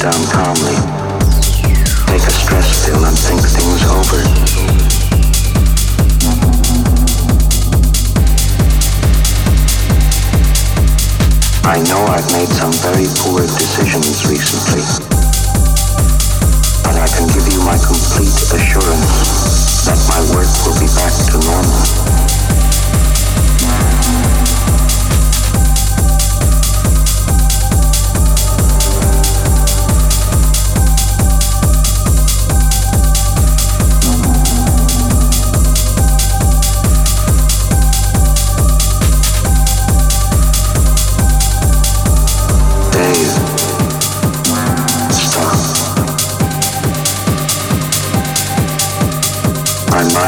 down calmly, take a stress pill, and think things over. I know I've made some very poor decisions recently. But I can give you my complete assurance that my work will be back to normal.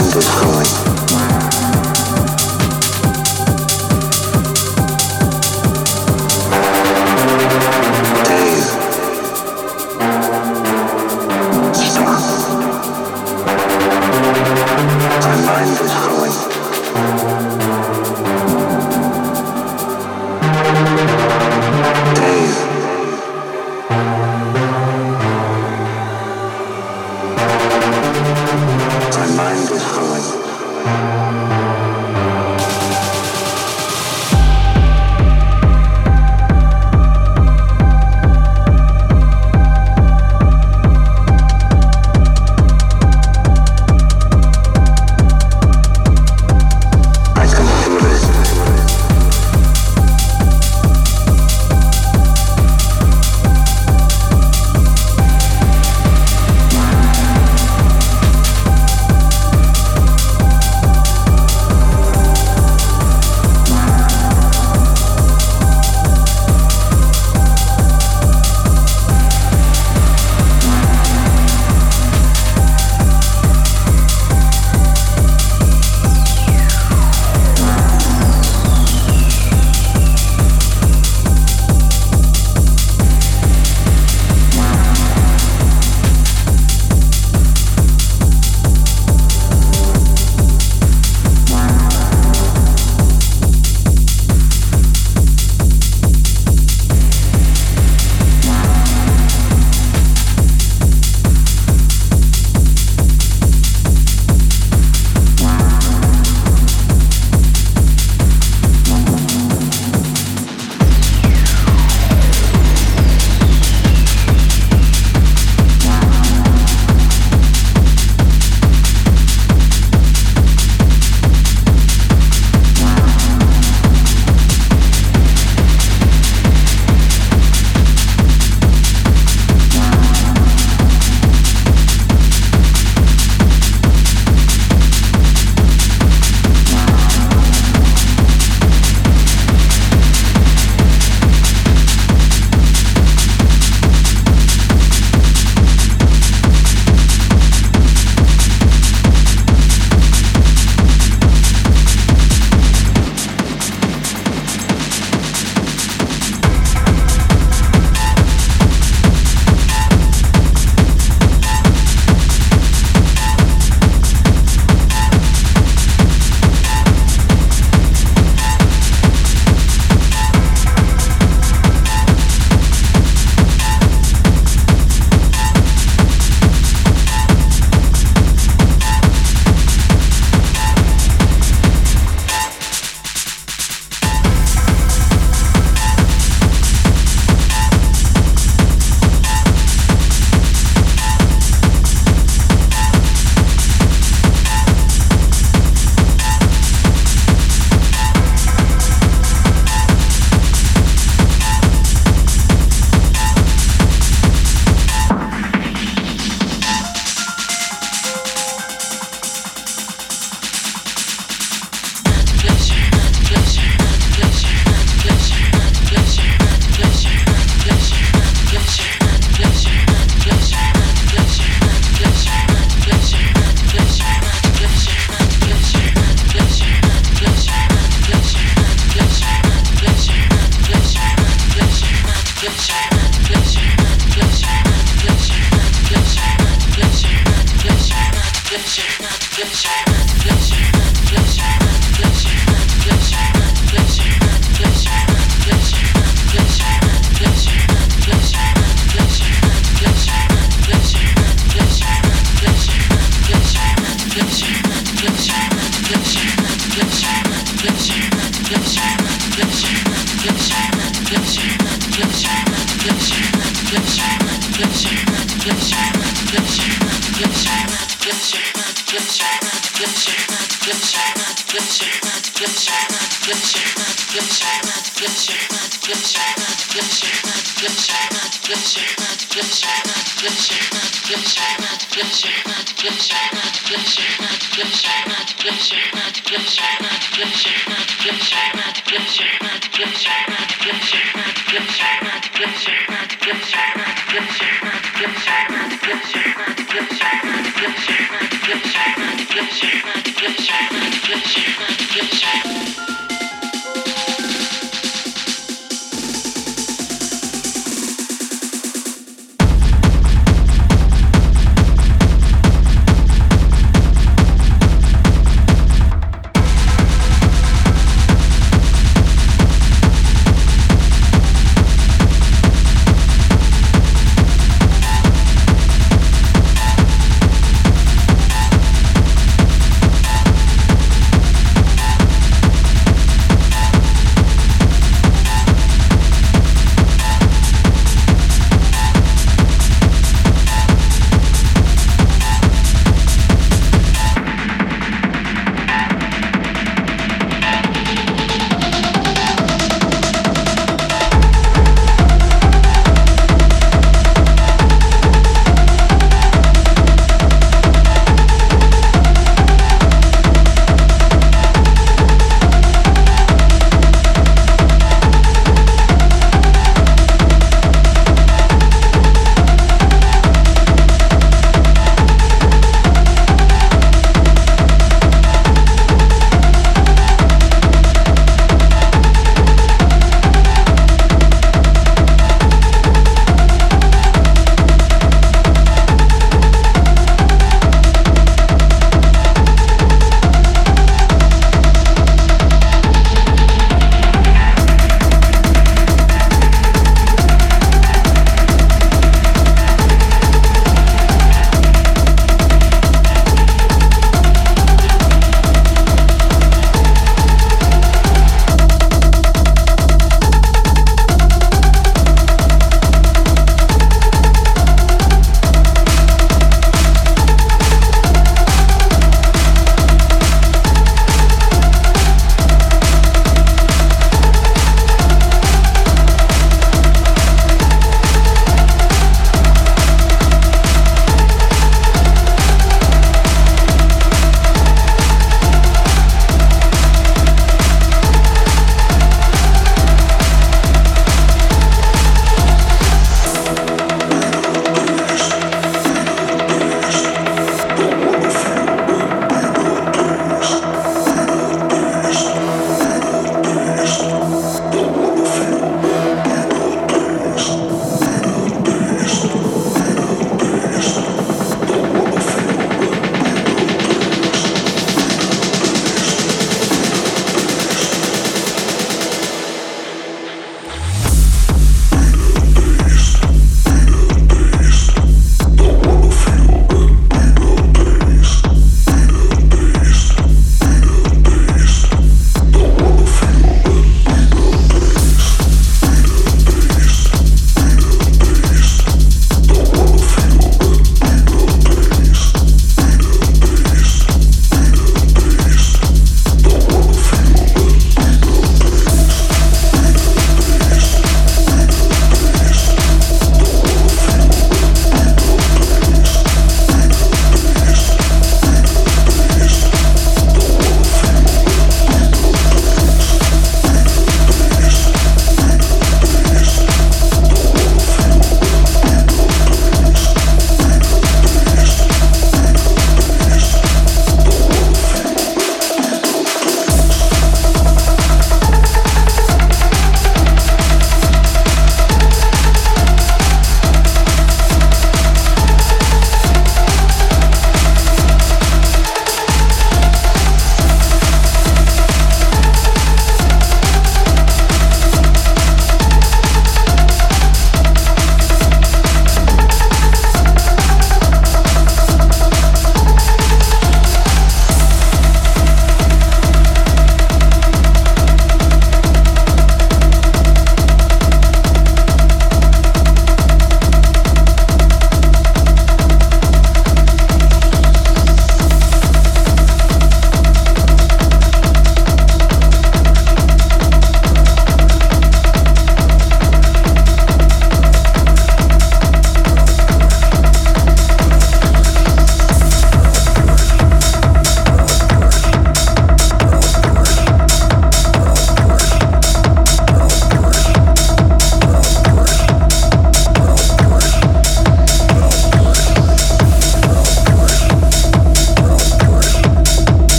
Mind is going.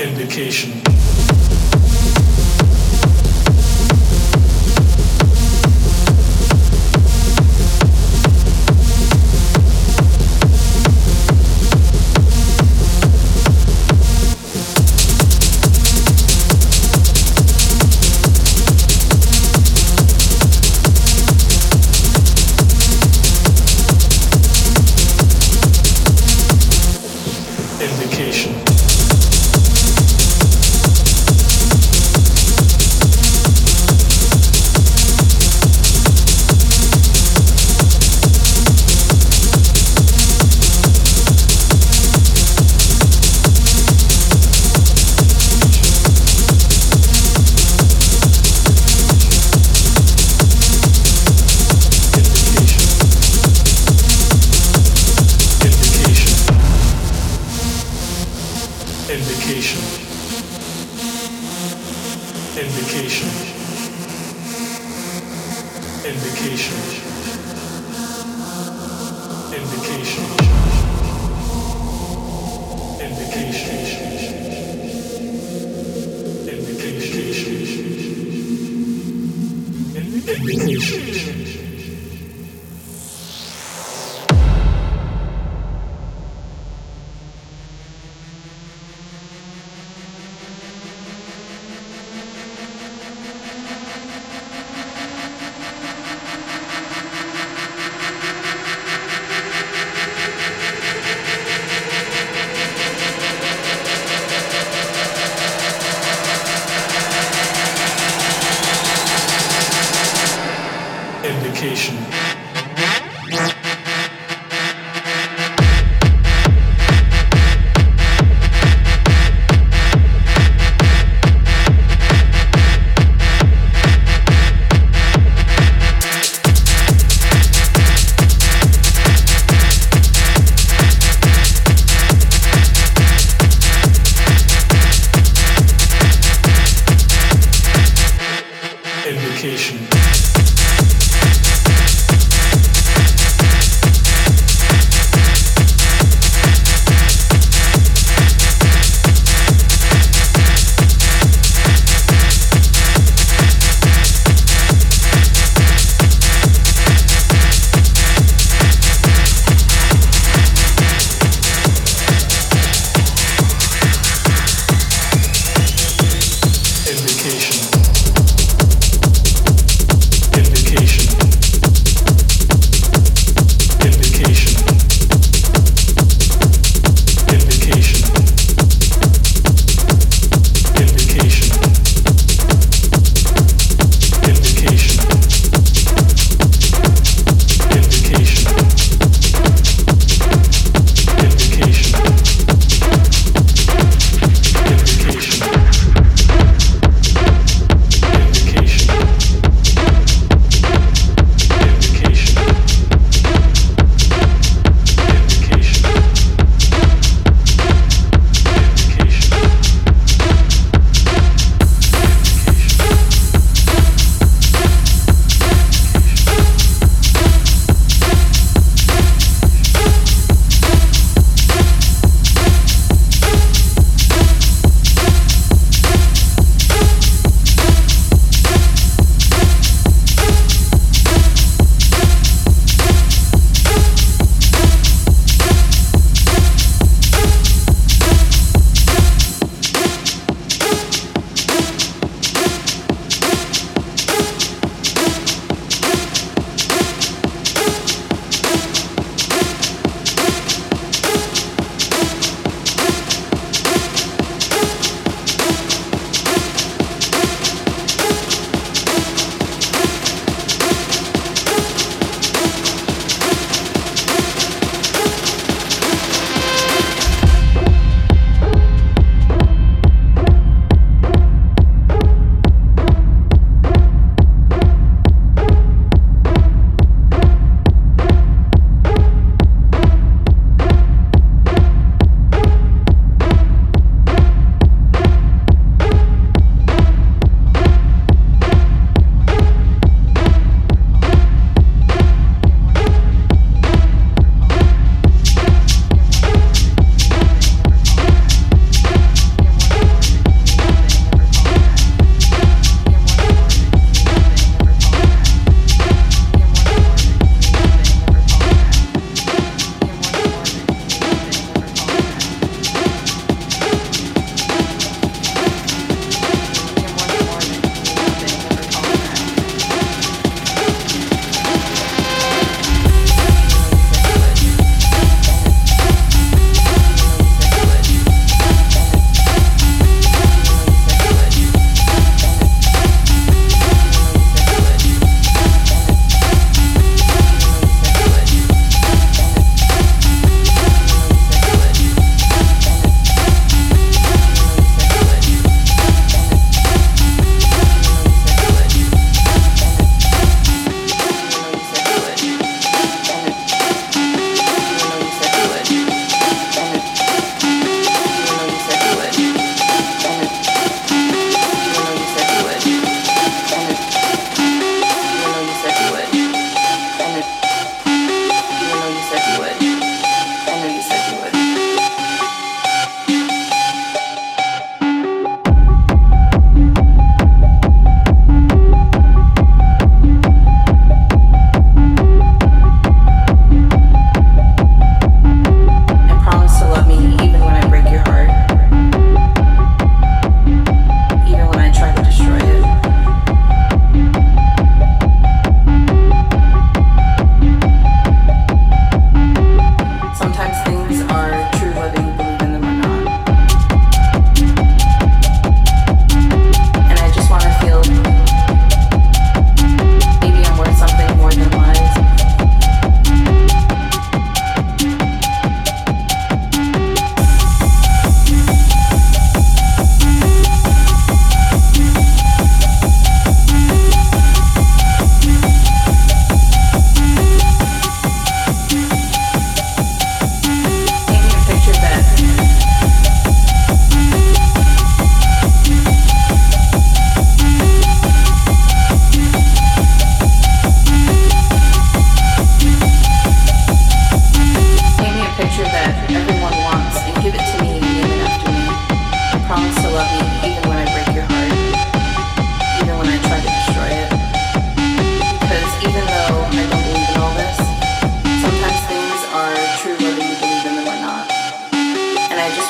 indication.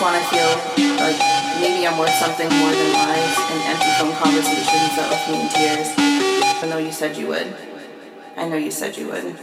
want to feel like maybe I'm worth something more than lies and empty phone conversations that left me in tears. I know you said you would. I know you said you would.